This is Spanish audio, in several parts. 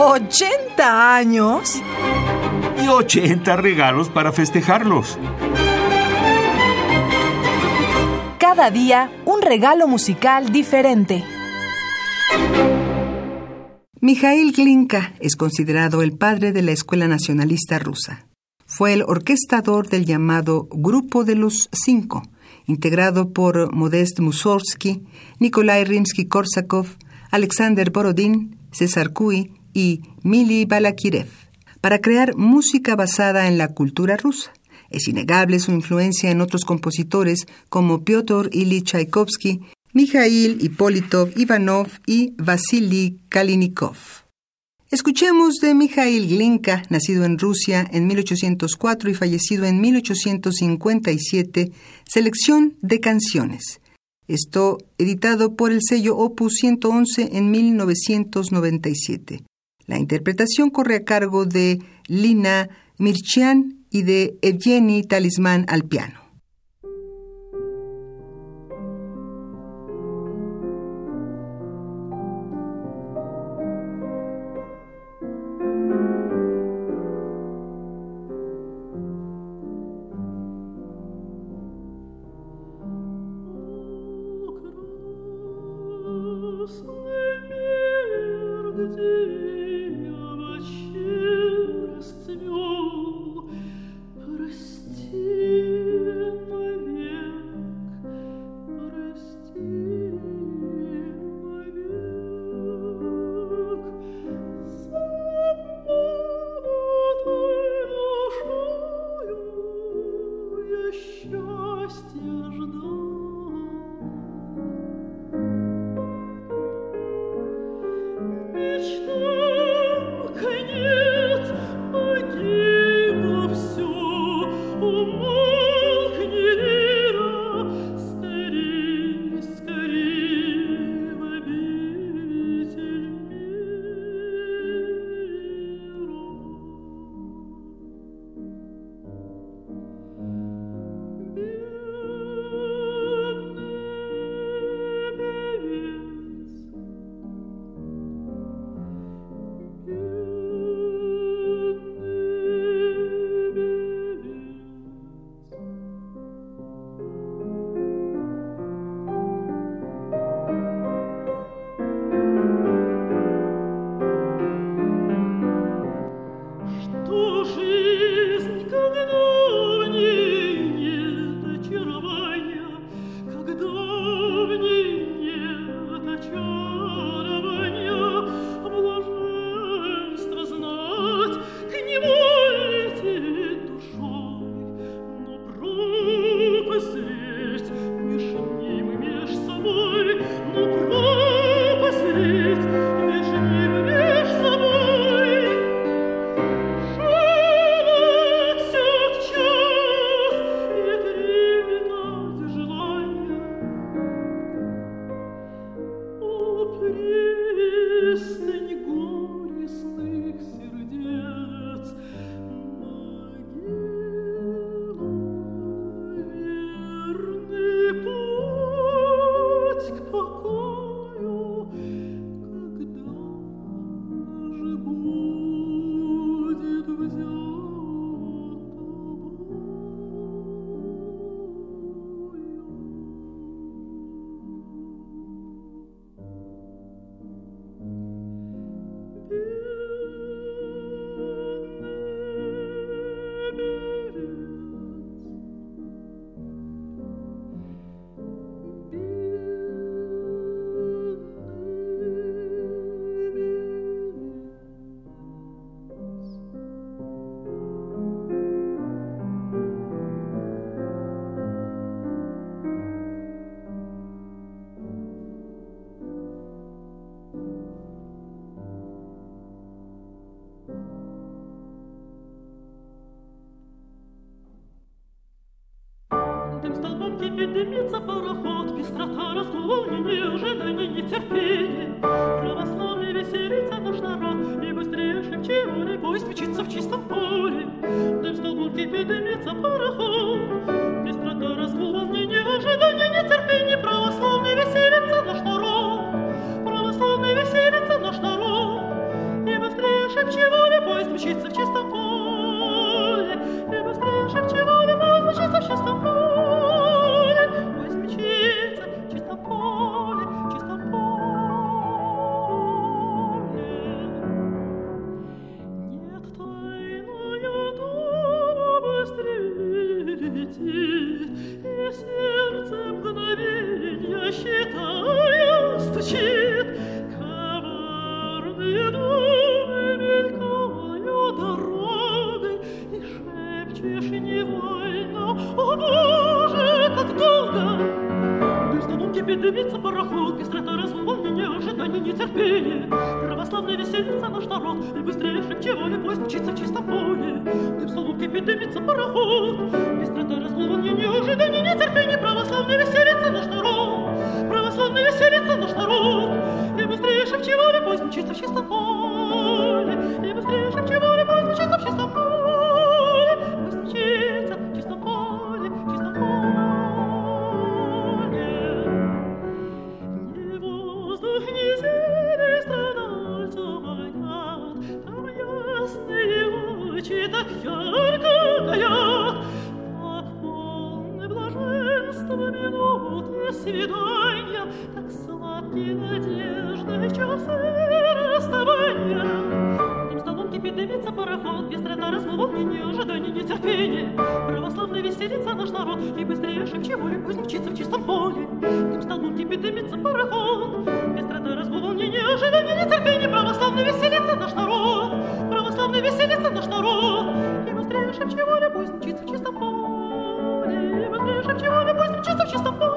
¿80 años? Y 80 regalos para festejarlos. Cada día un regalo musical diferente. Mikhail Glinka es considerado el padre de la Escuela Nacionalista Rusa. Fue el orquestador del llamado Grupo de los Cinco, integrado por Modest Mussorgsky, Nikolai Rimsky-Korsakov, Alexander Borodin, César Cui y Mili Balakirev, para crear música basada en la cultura rusa. Es innegable su influencia en otros compositores como Piotr Ilyich Tchaikovsky, Mikhail Ippolitov Ivanov y Vasily Kalinikov. Escuchemos de Mikhail Glinka, nacido en Rusia en 1804 y fallecido en 1857, selección de canciones. Esto editado por el sello Opus 111 en 1997. La interpretación corre a cargo de Lina Mirchian y de Evgeny Talisman al piano. Дымится пароход, Пестрота, разгуловни, неожидание, нетерпение. Православный веселится наш народ, И быстрее шепчевали, Поезд мчится в чистом поле. Дым столбом кипит, дымится пароход, Пестрота, разгуловни, неожидание, нетерпение. Православный веселится наш народ, Православный веселится наш народ, И быстрее шепчевали, поезд мчится в чистом поле, Кипит дымится пароход, Пестрота разволнение, ожидание, нетерпение. Православный веселится наш народ, И быстрее шепчевали, поезд мчится в чистом поле. Дым столом кипит дымится пароход, Пестрота разволнение, ожидание, нетерпение. Православный веселится наш народ, Православный веселится наш народ. И быстрее шепчевали, поезд мчится в чистом поле. И быстрее шепчевали, поезд мчится в чистом поле. Православный веселится наш народ, Православный веселится наш народ. И быстрее шепчевали, пусть мчится в чистом поле. И быстрее шепчевали, пусть мчится в чистом поле.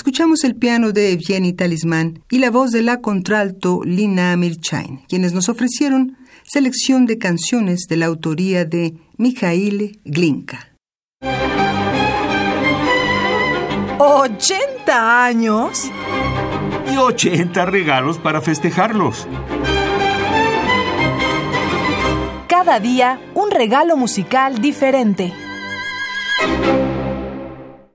Escuchamos el piano de Evgeny Talisman y la voz de la contralto Lina Mirchain, quienes nos ofrecieron selección de canciones de la autoría de Mikhail Glinka. ¿80 años? Y 80 regalos para festejarlos. Cada día un regalo musical diferente.